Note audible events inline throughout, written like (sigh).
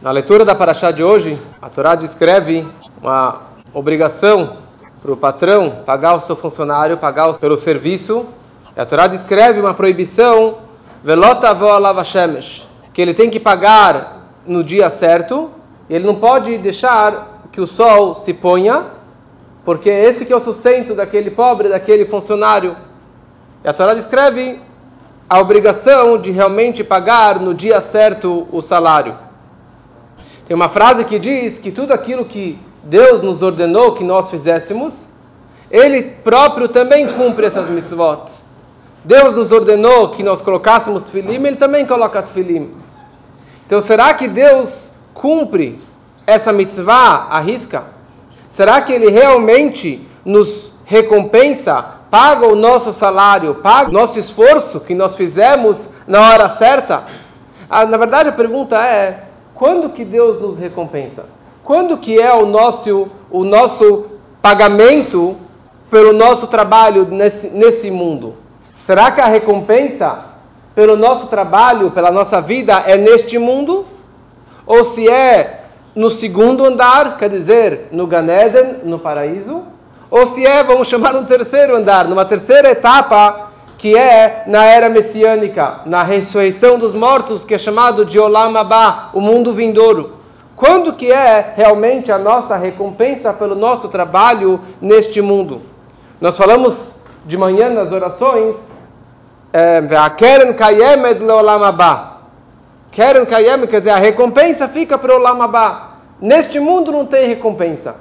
Na leitura da Paraxá de hoje, a Torá descreve uma obrigação para o patrão pagar o seu funcionário, pagar pelo serviço. E a Torá descreve uma proibição, velota que ele tem que pagar no dia certo, e ele não pode deixar que o sol se ponha, porque esse que é o sustento daquele pobre, daquele funcionário. E a Torá descreve a obrigação de realmente pagar no dia certo o salário. Tem uma frase que diz que tudo aquilo que Deus nos ordenou que nós fizéssemos, Ele próprio também cumpre essas mitzvot. Deus nos ordenou que nós colocássemos tefilim, Ele também coloca tefilim. Então, será que Deus cumpre essa mitzvah à risca? Será que Ele realmente nos recompensa, paga o nosso salário, paga o nosso esforço que nós fizemos na hora certa? Ah, na verdade, a pergunta é: quando que Deus nos recompensa? Quando que é o nosso, o nosso pagamento pelo nosso trabalho nesse, nesse mundo? Será que a recompensa pelo nosso trabalho, pela nossa vida, é neste mundo? Ou se é no segundo andar, quer dizer, no Ganeden, no paraíso? Ou se é, vamos chamar um terceiro andar, numa terceira etapa, que é na era messiânica, na ressurreição dos mortos, que é chamado de Olam Abba, o mundo vindouro. Quando que é realmente a nossa recompensa pelo nosso trabalho neste mundo? Nós falamos de manhã nas orações, a Keren Kayemed Leolam Abba. Keren Kayemed quer dizer, a recompensa fica para o Olam Abba. Neste mundo não tem recompensa.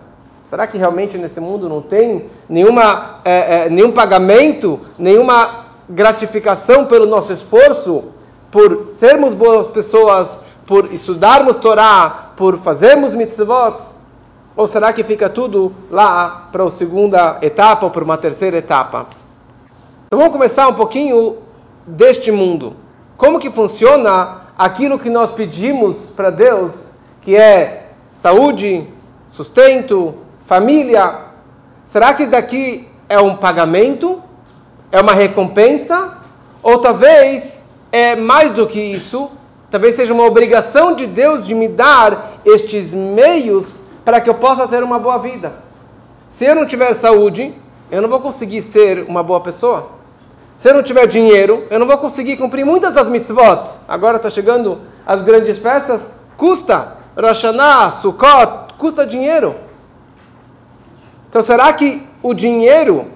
Será que realmente nesse mundo não tem nenhuma, é, é, nenhum pagamento, nenhuma gratificação pelo nosso esforço, por sermos boas pessoas, por estudarmos Torá, por fazermos mitzvot? Ou será que fica tudo lá para a segunda etapa ou para uma terceira etapa? Então vamos começar um pouquinho deste mundo. Como que funciona aquilo que nós pedimos para Deus, que é saúde, sustento, família? Será que isso daqui é um pagamento? É uma recompensa, ou talvez é mais do que isso, talvez seja uma obrigação de Deus de me dar estes meios para que eu possa ter uma boa vida. Se eu não tiver saúde, eu não vou conseguir ser uma boa pessoa. Se eu não tiver dinheiro, eu não vou conseguir cumprir muitas das mitzvot. Agora está chegando as grandes festas, custa. Rosh Hashanah, Sukkot, custa dinheiro. Então será que o dinheiro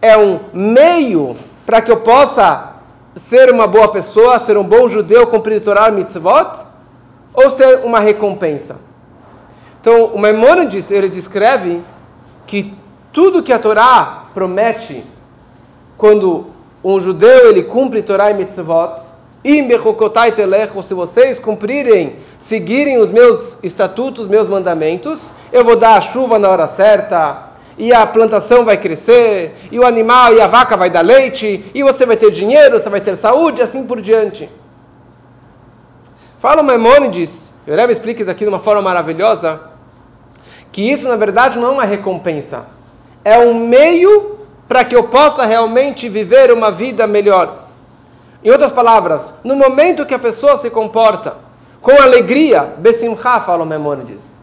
é um meio para que eu possa ser uma boa pessoa, ser um bom judeu, cumprir Torah mitzvot, ou ser uma recompensa? Então, o Maimonides, ele descreve que tudo que a Torá promete quando um judeu ele cumpre Torah e mitzvot, e se vocês cumprirem, seguirem os meus estatutos, meus mandamentos, eu vou dar a chuva na hora certa, e a plantação vai crescer, e o animal e a vaca vai dar leite, e você vai ter dinheiro, você vai ter saúde, assim por diante. Fala Maimônides, o Rebbe explica isso aqui de uma forma maravilhosa, que isso na verdade não é uma recompensa, é um meio para que eu possa realmente viver uma vida melhor. Em outras palavras, no momento que a pessoa se comporta com alegria, Besimcha, fala Maimônides,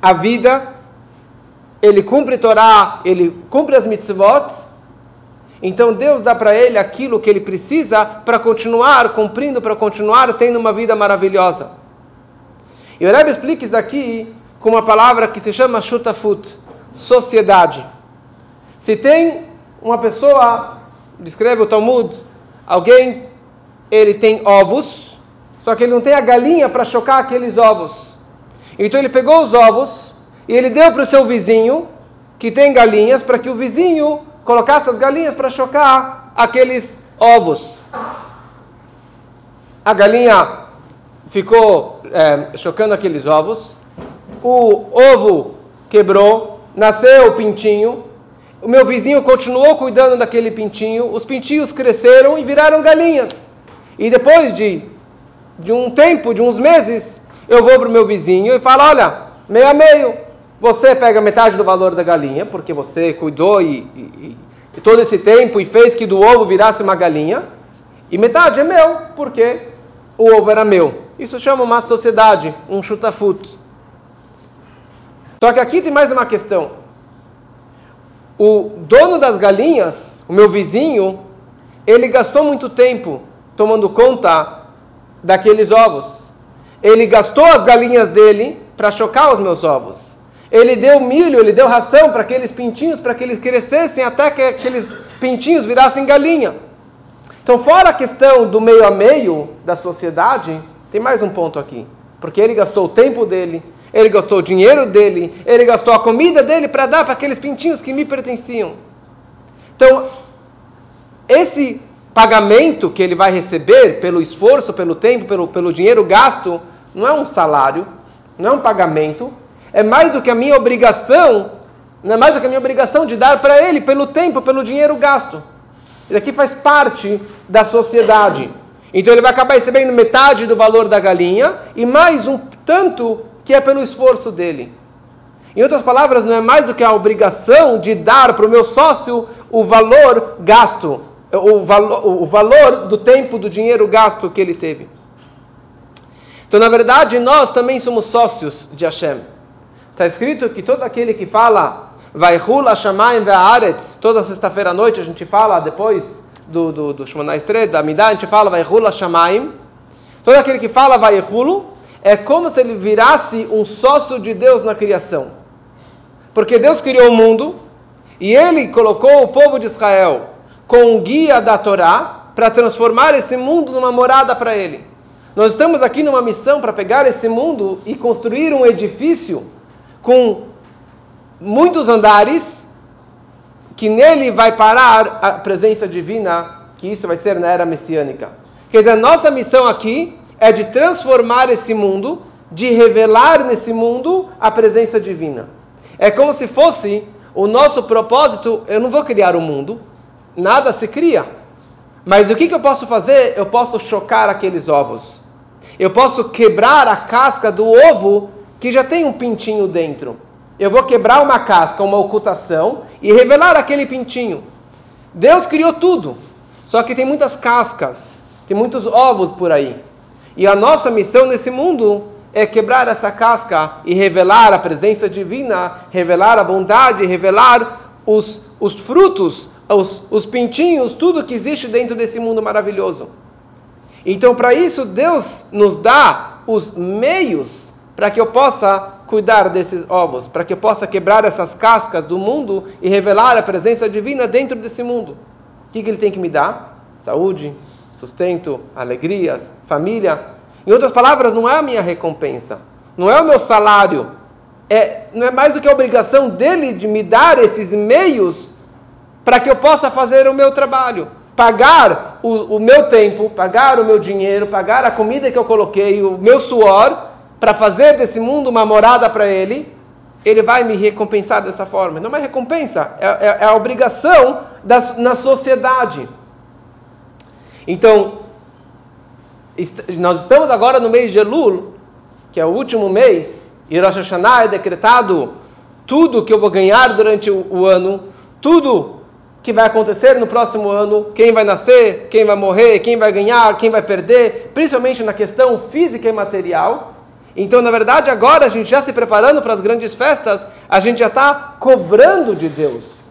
a vida ele cumpre Torá, ele cumpre as mitzvot, então Deus dá para ele aquilo que ele precisa para continuar cumprindo, para continuar tendo uma vida maravilhosa. E o Rebbe explica isso aqui com uma palavra que se chama shutafut, sociedade. Se tem uma pessoa, descreve o Talmud, alguém, ele tem ovos, só que ele não tem a galinha para chocar aqueles ovos. Então ele pegou os ovos, e ele deu para o seu vizinho, que tem galinhas, para que o vizinho colocasse as galinhas para chocar aqueles ovos. A galinha ficou é, chocando aqueles ovos, o ovo quebrou, nasceu o pintinho, o meu vizinho continuou cuidando daquele pintinho, os pintinhos cresceram e viraram galinhas. E depois de, de um tempo, de uns meses, eu vou para o meu vizinho e falo: olha, meio a meio, você pega metade do valor da galinha, porque você cuidou e, e, e todo esse tempo e fez que do ovo virasse uma galinha, e metade é meu, porque o ovo era meu. Isso chama uma sociedade, um chutafut. Só que aqui tem mais uma questão. O dono das galinhas, o meu vizinho, ele gastou muito tempo tomando conta daqueles ovos. Ele gastou as galinhas dele para chocar os meus ovos. Ele deu milho, ele deu ração para aqueles pintinhos, para que eles crescessem até que aqueles pintinhos virassem galinha. Então, fora a questão do meio a meio da sociedade, tem mais um ponto aqui. Porque ele gastou o tempo dele, ele gastou o dinheiro dele, ele gastou a comida dele para dar para aqueles pintinhos que me pertenciam. Então, esse pagamento que ele vai receber pelo esforço, pelo tempo, pelo, pelo dinheiro gasto, não é um salário, não é um pagamento, é mais do que a minha obrigação, não é mais do que a minha obrigação de dar para ele pelo tempo, pelo dinheiro gasto. Isso aqui faz parte da sociedade. Então ele vai acabar recebendo metade do valor da galinha e mais um tanto que é pelo esforço dele. Em outras palavras, não é mais do que a obrigação de dar para o meu sócio o valor gasto, o valor, o valor do tempo, do dinheiro gasto que ele teve. Então, na verdade, nós também somos sócios de Hashem. Está escrito que todo aquele que fala vai rula shamayim ve'aretz, toda sexta-feira à noite a gente fala, depois do, do, do Shemona Estre, da Midah, a gente fala vai rula. Todo aquele que fala vai rulo, é como se ele virasse um sócio de Deus na criação. Porque Deus criou o mundo e ele colocou o povo de Israel com o guia da Torá para transformar esse mundo numa morada para ele. Nós estamos aqui numa missão para pegar esse mundo e construir um edifício com muitos andares, que nele vai parar a presença divina, que isso vai ser na era messiânica. Quer dizer, a nossa missão aqui é de transformar esse mundo, de revelar nesse mundo a presença divina. É como se fosse o nosso propósito, eu não vou criar o um mundo, nada se cria. Mas o que, que eu posso fazer? Eu posso chocar aqueles ovos. Eu posso quebrar a casca do ovo que já tem um pintinho dentro. Eu vou quebrar uma casca, uma ocultação e revelar aquele pintinho. Deus criou tudo, só que tem muitas cascas, tem muitos ovos por aí. E a nossa missão nesse mundo é quebrar essa casca e revelar a presença divina, revelar a bondade, revelar os, os frutos, os, os pintinhos, tudo que existe dentro desse mundo maravilhoso. Então, para isso, Deus nos dá os meios para que eu possa cuidar desses ovos, para que eu possa quebrar essas cascas do mundo e revelar a presença divina dentro desse mundo. O que, que ele tem que me dar? Saúde, sustento, alegrias, família. Em outras palavras, não é a minha recompensa, não é o meu salário, é, não é mais do que a obrigação dele de me dar esses meios para que eu possa fazer o meu trabalho. Pagar o, o meu tempo, pagar o meu dinheiro, pagar a comida que eu coloquei, o meu suor para fazer desse mundo uma morada para ele, ele vai me recompensar dessa forma. Não é recompensa, é, é, é a obrigação da, na sociedade. Então, nós estamos agora no mês de Elul, que é o último mês, e Rosh Hashanah é decretado tudo que eu vou ganhar durante o, o ano, tudo que vai acontecer no próximo ano, quem vai nascer, quem vai morrer, quem vai ganhar, quem vai perder, principalmente na questão física e material. Então, na verdade, agora a gente já se preparando para as grandes festas, a gente já está cobrando de Deus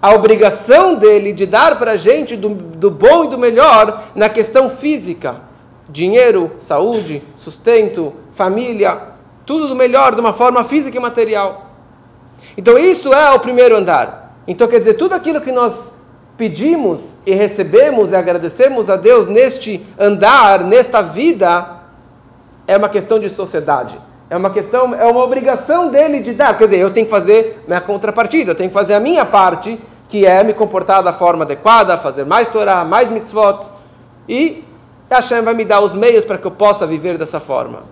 a obrigação dele de dar para a gente do, do bom e do melhor na questão física: dinheiro, saúde, sustento, família, tudo do melhor de uma forma física e material. Então, isso é o primeiro andar. Então, quer dizer, tudo aquilo que nós pedimos e recebemos e agradecemos a Deus neste andar, nesta vida, é uma questão de sociedade. É uma questão, é uma obrigação dele de dar. Quer dizer, eu tenho que fazer minha contrapartida, eu tenho que fazer a minha parte, que é me comportar da forma adequada, fazer mais Torah, mais mitzvot. E Hashem vai me dar os meios para que eu possa viver dessa forma.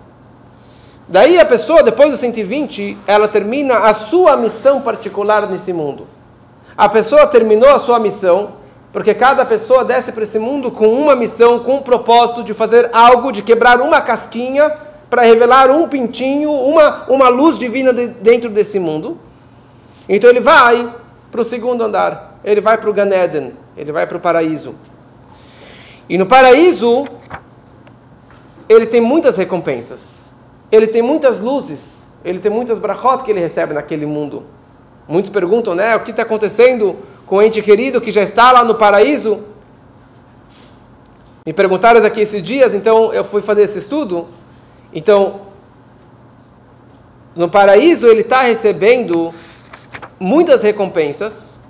Daí a pessoa, depois dos 120, ela termina a sua missão particular nesse mundo. A pessoa terminou a sua missão, porque cada pessoa desce para esse mundo com uma missão, com um propósito de fazer algo, de quebrar uma casquinha para revelar um pintinho, uma, uma luz divina de, dentro desse mundo. Então ele vai para o segundo andar, ele vai para o Gan Eden, ele vai para o paraíso. E no paraíso, ele tem muitas recompensas. Ele tem muitas luzes. Ele tem muitas brachot que ele recebe naquele mundo. Muitos perguntam, né? O que está acontecendo com o ente querido que já está lá no paraíso? Me perguntaram aqui esses dias, então eu fui fazer esse estudo. Então, no paraíso ele está recebendo muitas recompensas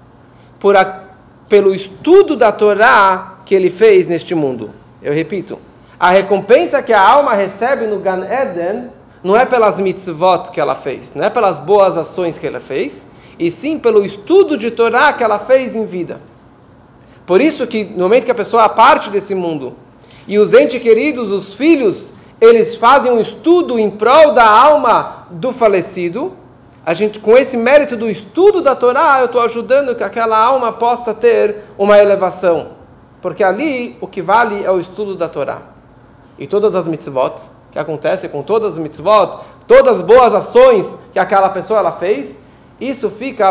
por a, pelo estudo da Torá que ele fez neste mundo. Eu repito, a recompensa que a alma recebe no Gan Eden não é pelas mitzvot que ela fez, não é pelas boas ações que ela fez, e sim pelo estudo de Torá que ela fez em vida. Por isso que no momento que a pessoa parte desse mundo e os entes queridos, os filhos, eles fazem um estudo em prol da alma do falecido, a gente com esse mérito do estudo da Torá, eu estou ajudando que aquela alma possa ter uma elevação. Porque ali o que vale é o estudo da Torá. E todas as mitzvot, que acontece com todas as mitzvot, todas as boas ações que aquela pessoa ela fez, isso fica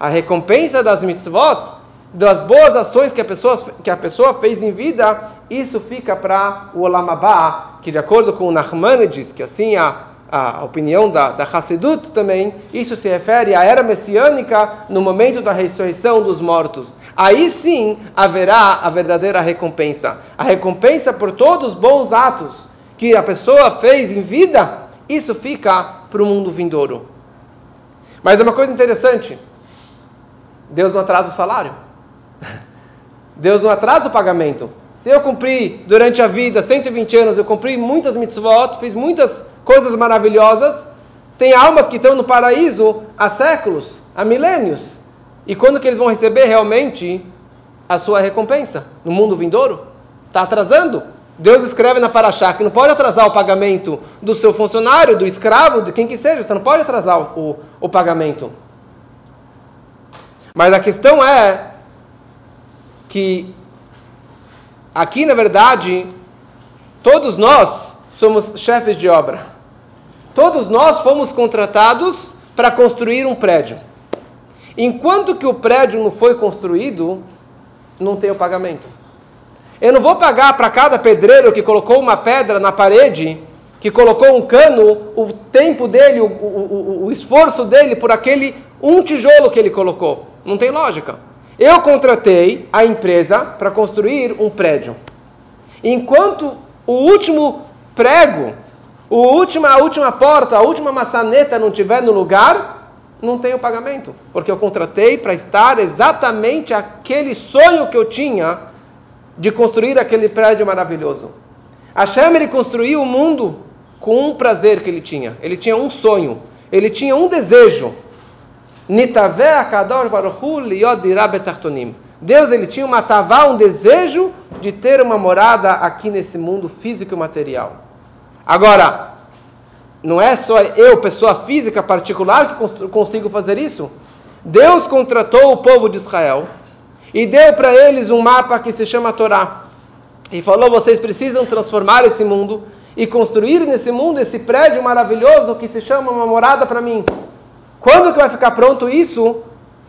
a recompensa das mitzvot, das boas ações que a pessoa, que a pessoa fez em vida, isso fica para o Olamabá, que de acordo com o Nachmanides, que assim a, a opinião da, da Hassidut também, isso se refere à era messiânica no momento da ressurreição dos mortos. Aí sim haverá a verdadeira recompensa. A recompensa por todos os bons atos que a pessoa fez em vida, isso fica para o mundo vindouro. Mas é uma coisa interessante. Deus não atrasa o salário. (laughs) Deus não atrasa o pagamento. Se eu cumpri durante a vida 120 anos, eu cumpri muitas mitzvot, fiz muitas coisas maravilhosas, tem almas que estão no paraíso há séculos, há milênios. E quando que eles vão receber realmente a sua recompensa? No mundo vindouro? Está atrasando? Deus escreve na Paraxá que não pode atrasar o pagamento do seu funcionário, do escravo, de quem que seja, você não pode atrasar o, o pagamento. Mas a questão é que aqui, na verdade, todos nós somos chefes de obra. Todos nós fomos contratados para construir um prédio. Enquanto que o prédio não foi construído, não tem o pagamento. Eu não vou pagar para cada pedreiro que colocou uma pedra na parede, que colocou um cano, o tempo dele, o, o, o esforço dele por aquele um tijolo que ele colocou. Não tem lógica. Eu contratei a empresa para construir um prédio. Enquanto o último prego, o última, a última porta, a última maçaneta não estiver no lugar, não tem o pagamento. Porque eu contratei para estar exatamente aquele sonho que eu tinha de construir aquele prédio maravilhoso. Hashem ele construiu o mundo com um prazer que ele tinha. Ele tinha um sonho, ele tinha um desejo. Deus ele tinha uma tavá, um desejo de ter uma morada aqui nesse mundo físico e material. Agora, não é só eu, pessoa física particular, que consigo fazer isso. Deus contratou o povo de Israel e deu para eles um mapa que se chama Torá. E falou: vocês precisam transformar esse mundo e construir nesse mundo esse prédio maravilhoso que se chama uma morada para mim. Quando que vai ficar pronto isso?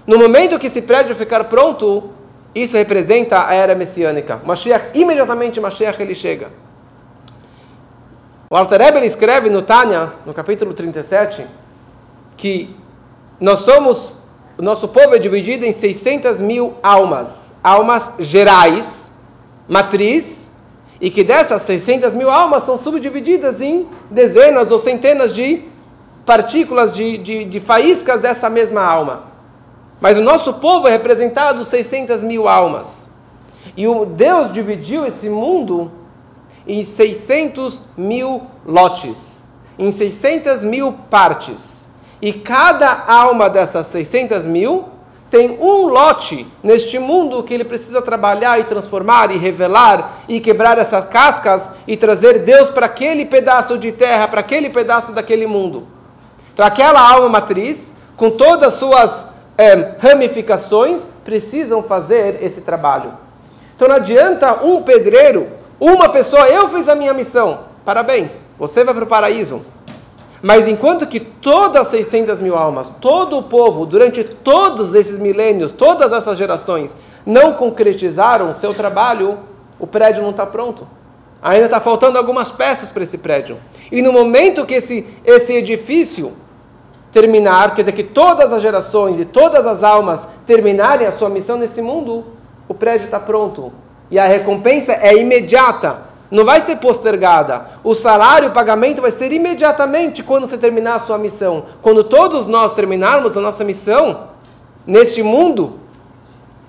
No momento que esse prédio ficar pronto, isso representa a era messiânica. Mashiach, imediatamente Mashiach ele chega. O Alter Rebbe escreve no Tânia, no capítulo 37, que nós somos, o nosso povo é dividido em 600 mil almas, almas gerais, matriz, e que dessas 600 mil almas são subdivididas em dezenas ou centenas de partículas de, de, de faíscas dessa mesma alma. Mas o nosso povo é representado 600 mil almas. E o Deus dividiu esse mundo em 600 mil lotes, em 600 mil partes. E cada alma dessas 600 mil tem um lote neste mundo que ele precisa trabalhar e transformar e revelar e quebrar essas cascas e trazer Deus para aquele pedaço de terra, para aquele pedaço daquele mundo. Então, aquela alma matriz, com todas as suas é, ramificações, precisam fazer esse trabalho. Então, não adianta um pedreiro, uma pessoa, eu fiz a minha missão, parabéns, você vai para o paraíso. Mas enquanto que todas as 600 mil almas, todo o povo, durante todos esses milênios, todas essas gerações, não concretizaram seu trabalho, o prédio não está pronto. Ainda está faltando algumas peças para esse prédio. E no momento que esse, esse edifício terminar, quer dizer que todas as gerações e todas as almas terminarem a sua missão nesse mundo, o prédio está pronto. E a recompensa é imediata, não vai ser postergada. O salário, o pagamento vai ser imediatamente quando você terminar a sua missão. Quando todos nós terminarmos a nossa missão neste mundo,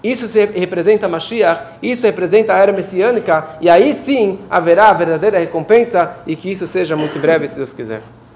isso representa Mashiach, isso representa a era messiânica, e aí sim haverá a verdadeira recompensa, e que isso seja muito breve, se Deus quiser.